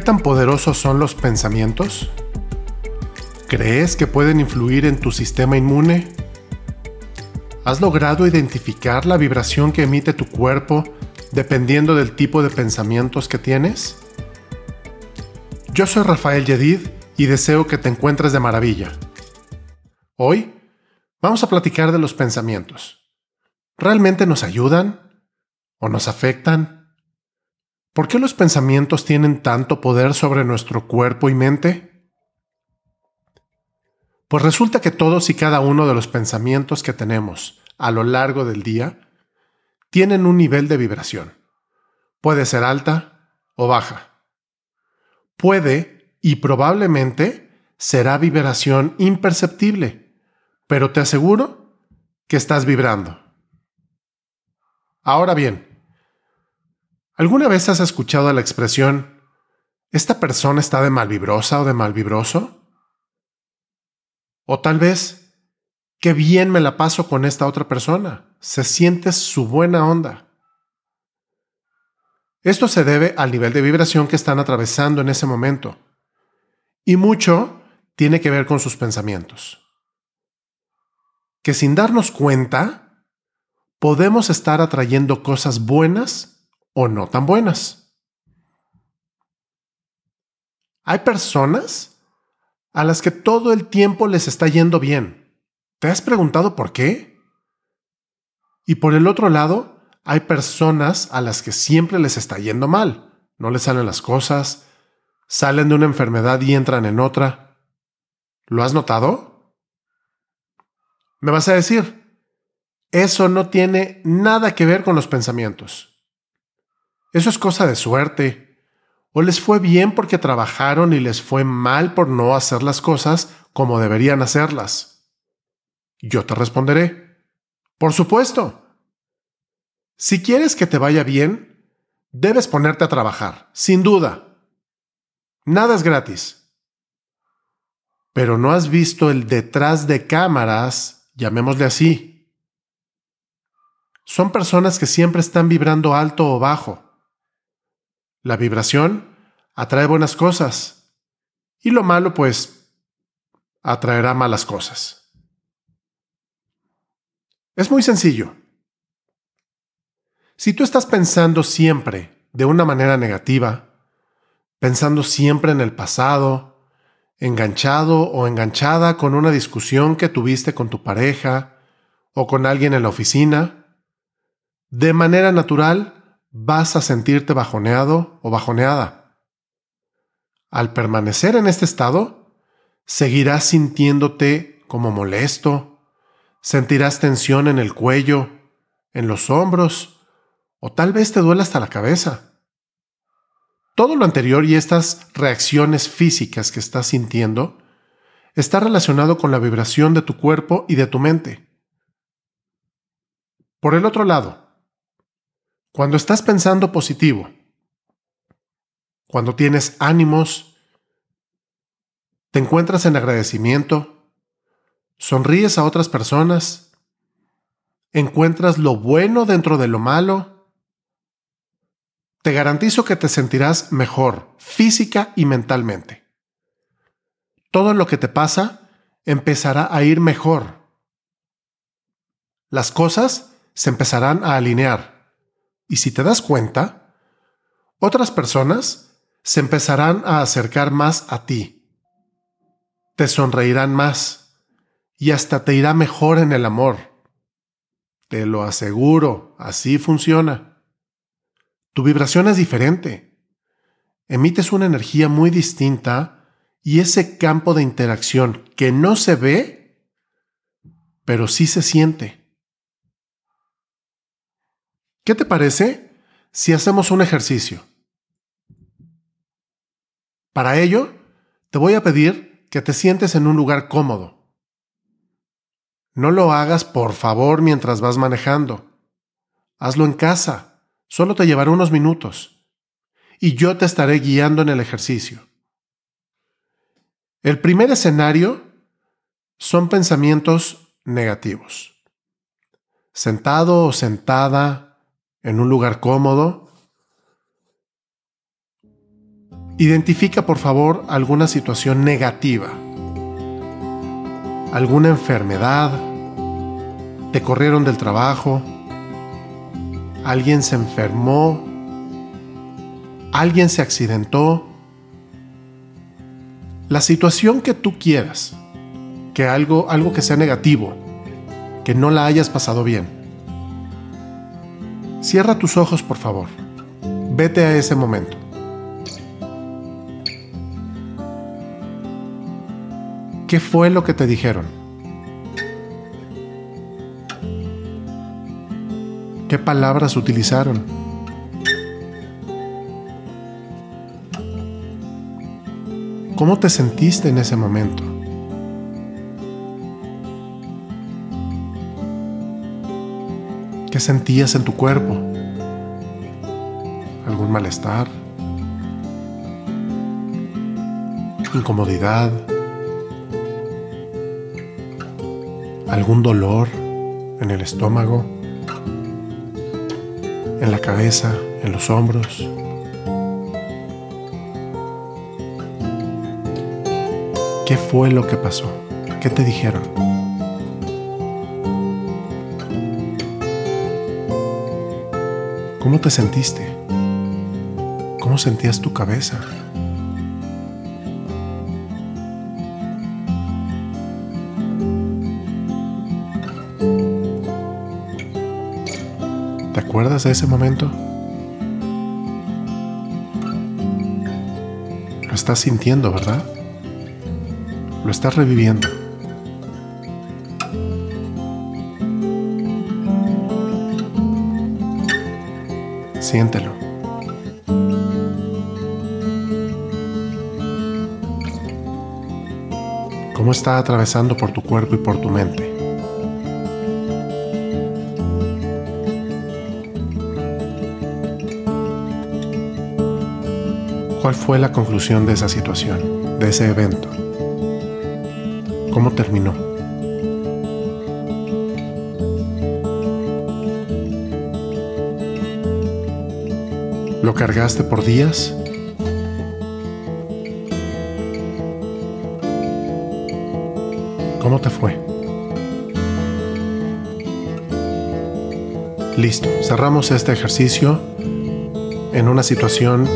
¿Qué tan poderosos son los pensamientos? ¿Crees que pueden influir en tu sistema inmune? ¿Has logrado identificar la vibración que emite tu cuerpo dependiendo del tipo de pensamientos que tienes? Yo soy Rafael Yedid y deseo que te encuentres de maravilla. Hoy vamos a platicar de los pensamientos. ¿Realmente nos ayudan? ¿O nos afectan? ¿Por qué los pensamientos tienen tanto poder sobre nuestro cuerpo y mente? Pues resulta que todos y cada uno de los pensamientos que tenemos a lo largo del día tienen un nivel de vibración. Puede ser alta o baja. Puede y probablemente será vibración imperceptible, pero te aseguro que estás vibrando. Ahora bien, ¿alguna vez has escuchado la expresión ¿esta persona está de malvibrosa o de malvibroso? O tal vez, qué bien me la paso con esta otra persona se siente su buena onda. Esto se debe al nivel de vibración que están atravesando en ese momento. Y mucho tiene que ver con sus pensamientos. Que sin darnos cuenta, podemos estar atrayendo cosas buenas o no tan buenas. Hay personas a las que todo el tiempo les está yendo bien. ¿Te has preguntado por qué? Y por el otro lado, hay personas a las que siempre les está yendo mal. No les salen las cosas, salen de una enfermedad y entran en otra. ¿Lo has notado? Me vas a decir, eso no tiene nada que ver con los pensamientos. Eso es cosa de suerte. O les fue bien porque trabajaron y les fue mal por no hacer las cosas como deberían hacerlas. Yo te responderé, por supuesto. Si quieres que te vaya bien, debes ponerte a trabajar, sin duda. Nada es gratis. Pero no has visto el detrás de cámaras, llamémosle así. Son personas que siempre están vibrando alto o bajo. La vibración atrae buenas cosas y lo malo pues atraerá malas cosas. Es muy sencillo. Si tú estás pensando siempre de una manera negativa, pensando siempre en el pasado, enganchado o enganchada con una discusión que tuviste con tu pareja o con alguien en la oficina, de manera natural vas a sentirte bajoneado o bajoneada. Al permanecer en este estado, seguirás sintiéndote como molesto, Sentirás tensión en el cuello, en los hombros, o tal vez te duela hasta la cabeza. Todo lo anterior y estas reacciones físicas que estás sintiendo está relacionado con la vibración de tu cuerpo y de tu mente. Por el otro lado, cuando estás pensando positivo, cuando tienes ánimos, te encuentras en agradecimiento, sonríes a otras personas, encuentras lo bueno dentro de lo malo, te garantizo que te sentirás mejor física y mentalmente. Todo lo que te pasa empezará a ir mejor. Las cosas se empezarán a alinear. Y si te das cuenta, otras personas se empezarán a acercar más a ti. Te sonreirán más y hasta te irá mejor en el amor. Te lo aseguro, así funciona. Tu vibración es diferente. Emites una energía muy distinta y ese campo de interacción que no se ve, pero sí se siente. ¿Qué te parece si hacemos un ejercicio? Para ello, te voy a pedir que te sientes en un lugar cómodo no lo hagas por favor mientras vas manejando. Hazlo en casa. Solo te llevará unos minutos. Y yo te estaré guiando en el ejercicio. El primer escenario son pensamientos negativos. Sentado o sentada en un lugar cómodo, Identifica por favor alguna situación negativa, alguna enfermedad, te corrieron del trabajo, alguien se enfermó, alguien se accidentó. La situación que tú quieras, que algo, algo que sea negativo, que no la hayas pasado bien. Cierra tus ojos, por favor. Vete a ese momento. ¿Qué fue lo que te dijeron? ¿Qué palabras utilizaron? ¿Cómo te sentiste en ese momento? ¿Qué sentías en tu cuerpo? ¿Algún malestar? ¿Incomodidad? ¿Algún dolor en el estómago? en la cabeza, en los hombros. ¿Qué fue lo que pasó? ¿Qué te dijeron? ¿Cómo te sentiste? ¿Cómo sentías tu cabeza? acuerdas de ese momento? Lo estás sintiendo, ¿verdad? Lo estás reviviendo. Siéntelo. ¿Cómo está atravesando por tu cuerpo y por tu mente? ¿Cuál fue la conclusión de esa situación, de ese evento? ¿Cómo terminó? ¿Lo cargaste por días? ¿Cómo te fue? Listo, cerramos este ejercicio en una situación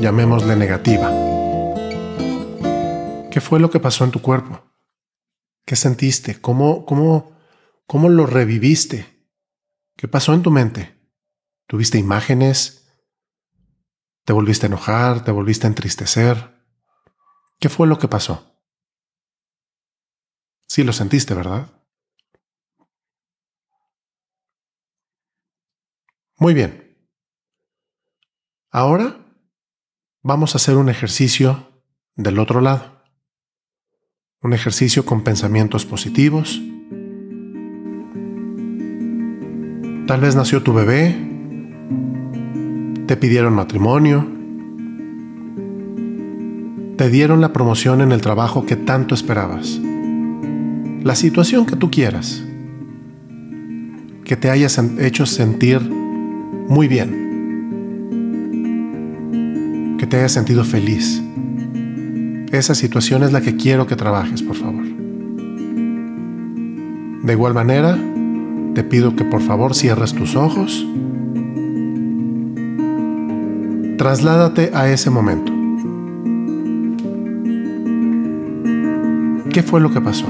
llamémosle negativa. ¿Qué fue lo que pasó en tu cuerpo? ¿Qué sentiste? ¿Cómo, cómo, cómo lo reviviste? ¿Qué pasó en tu mente? ¿Tuviste imágenes? ¿Te volviste a enojar? ¿Te volviste a entristecer? ¿Qué fue lo que pasó? Sí lo sentiste, ¿verdad? Muy bien. Ahora vamos a hacer un ejercicio del otro lado. Un ejercicio con pensamientos positivos. Tal vez nació tu bebé, te pidieron matrimonio, te dieron la promoción en el trabajo que tanto esperabas. La situación que tú quieras, que te hayas hecho sentir muy bien que te hayas sentido feliz. Esa situación es la que quiero que trabajes, por favor. De igual manera, te pido que por favor cierres tus ojos. Trasládate a ese momento. ¿Qué fue lo que pasó?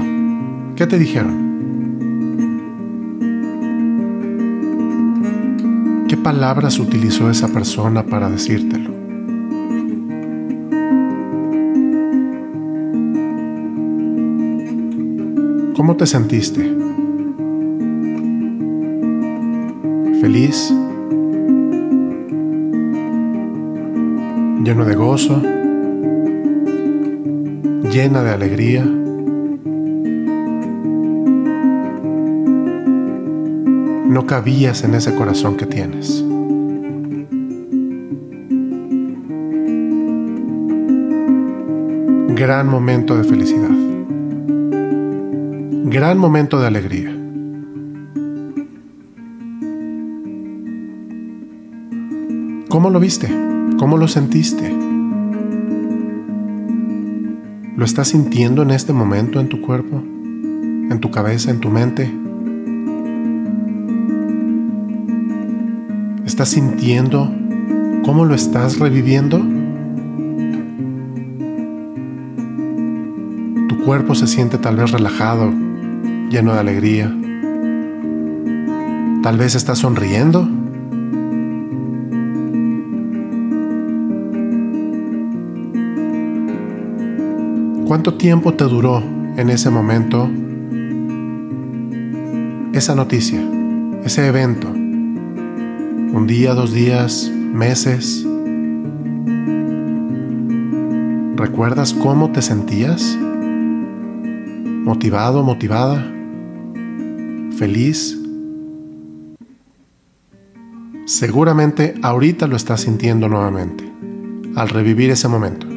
¿Qué te dijeron? ¿Qué palabras utilizó esa persona para decírtelo? ¿Cómo te sentiste? ¿Feliz? ¿Lleno de gozo? ¿Llena de alegría? No cabías en ese corazón que tienes. Gran momento de felicidad gran momento de alegría. ¿Cómo lo viste? ¿Cómo lo sentiste? ¿Lo estás sintiendo en este momento en tu cuerpo? ¿En tu cabeza? ¿En tu mente? ¿Estás sintiendo cómo lo estás reviviendo? Tu cuerpo se siente tal vez relajado, lleno de alegría. Tal vez estás sonriendo. ¿Cuánto tiempo te duró en ese momento esa noticia, ese evento? ¿Un día, dos días, meses? ¿Recuerdas cómo te sentías? ¿Motivado, motivada? ¿Feliz? Seguramente ahorita lo estás sintiendo nuevamente, al revivir ese momento.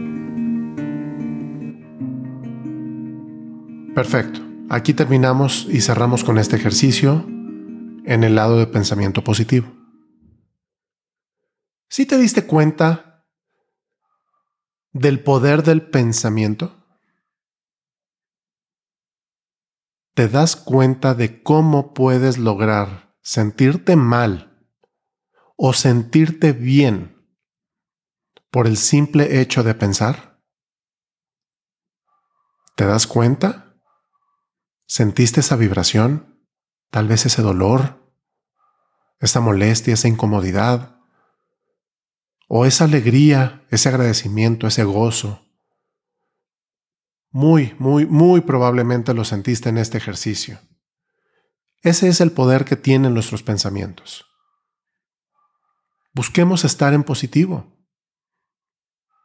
Perfecto. Aquí terminamos y cerramos con este ejercicio en el lado de pensamiento positivo. Si te diste cuenta del poder del pensamiento? ¿Te das cuenta de cómo puedes lograr sentirte mal o sentirte bien por el simple hecho de pensar? ¿Te das cuenta? ¿Sentiste esa vibración? Tal vez ese dolor, esa molestia, esa incomodidad, o esa alegría, ese agradecimiento, ese gozo. Muy, muy, muy probablemente lo sentiste en este ejercicio. Ese es el poder que tienen nuestros pensamientos. Busquemos estar en positivo.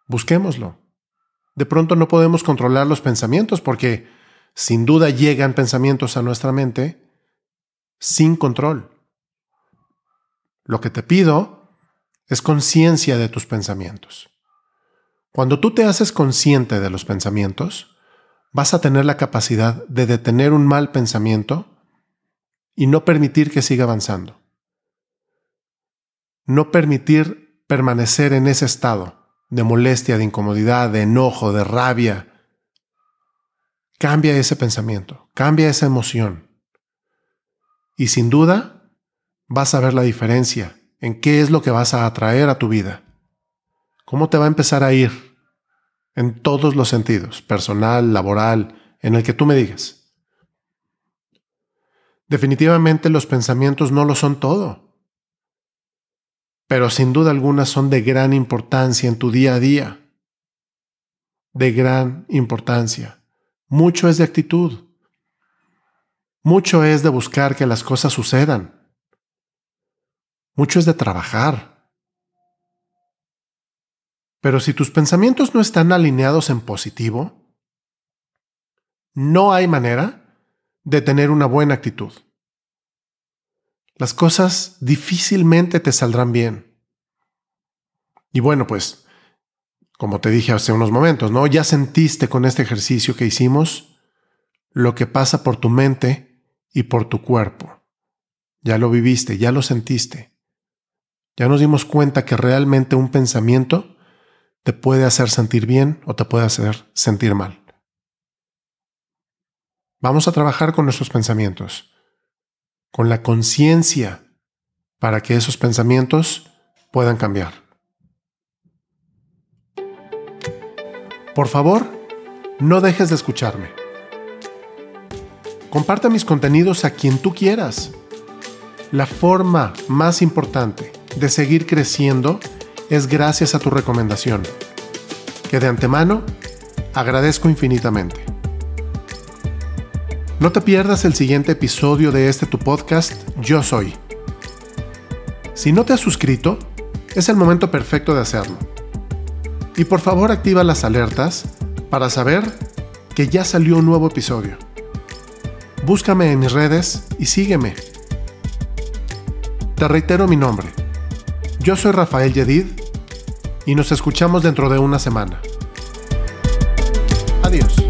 Busquémoslo. De pronto no podemos controlar los pensamientos porque sin duda llegan pensamientos a nuestra mente sin control. Lo que te pido es conciencia de tus pensamientos. Cuando tú te haces consciente de los pensamientos, vas a tener la capacidad de detener un mal pensamiento y no permitir que siga avanzando. No permitir permanecer en ese estado de molestia, de incomodidad, de enojo, de rabia, Cambia ese pensamiento, cambia esa emoción. Y sin duda vas a ver la diferencia en qué es lo que vas a atraer a tu vida. ¿Cómo te va a empezar a ir? En todos los sentidos, personal, laboral, en el que tú me digas. Definitivamente los pensamientos no lo son todo, pero sin duda alguna son de gran importancia en tu día a día. De gran importancia. Mucho es de actitud. Mucho es de buscar que las cosas sucedan. Mucho es de trabajar. Pero si tus pensamientos no están alineados en positivo, no hay manera de tener una buena actitud. Las cosas difícilmente te saldrán bien. Y bueno, pues como te dije hace unos momentos, ¿no? Ya sentiste con este ejercicio que hicimos lo que pasa por tu mente y por tu cuerpo. Ya lo viviste, ya lo sentiste. Ya nos dimos cuenta que realmente un pensamiento te puede hacer sentir bien o te puede hacer sentir mal. Vamos a trabajar con nuestros pensamientos, con la conciencia, para que esos pensamientos puedan cambiar. Por favor, no dejes de escucharme. Comparte mis contenidos a quien tú quieras. La forma más importante de seguir creciendo es gracias a tu recomendación, que de antemano agradezco infinitamente. No te pierdas el siguiente episodio de este tu podcast, Yo Soy. Si no te has suscrito, es el momento perfecto de hacerlo y por favor activa las alertas para saber que ya salió un nuevo episodio. Búscame en mis redes y sígueme. Te reitero mi nombre. Yo soy Rafael Yedid y nos escuchamos dentro de una semana. Adiós.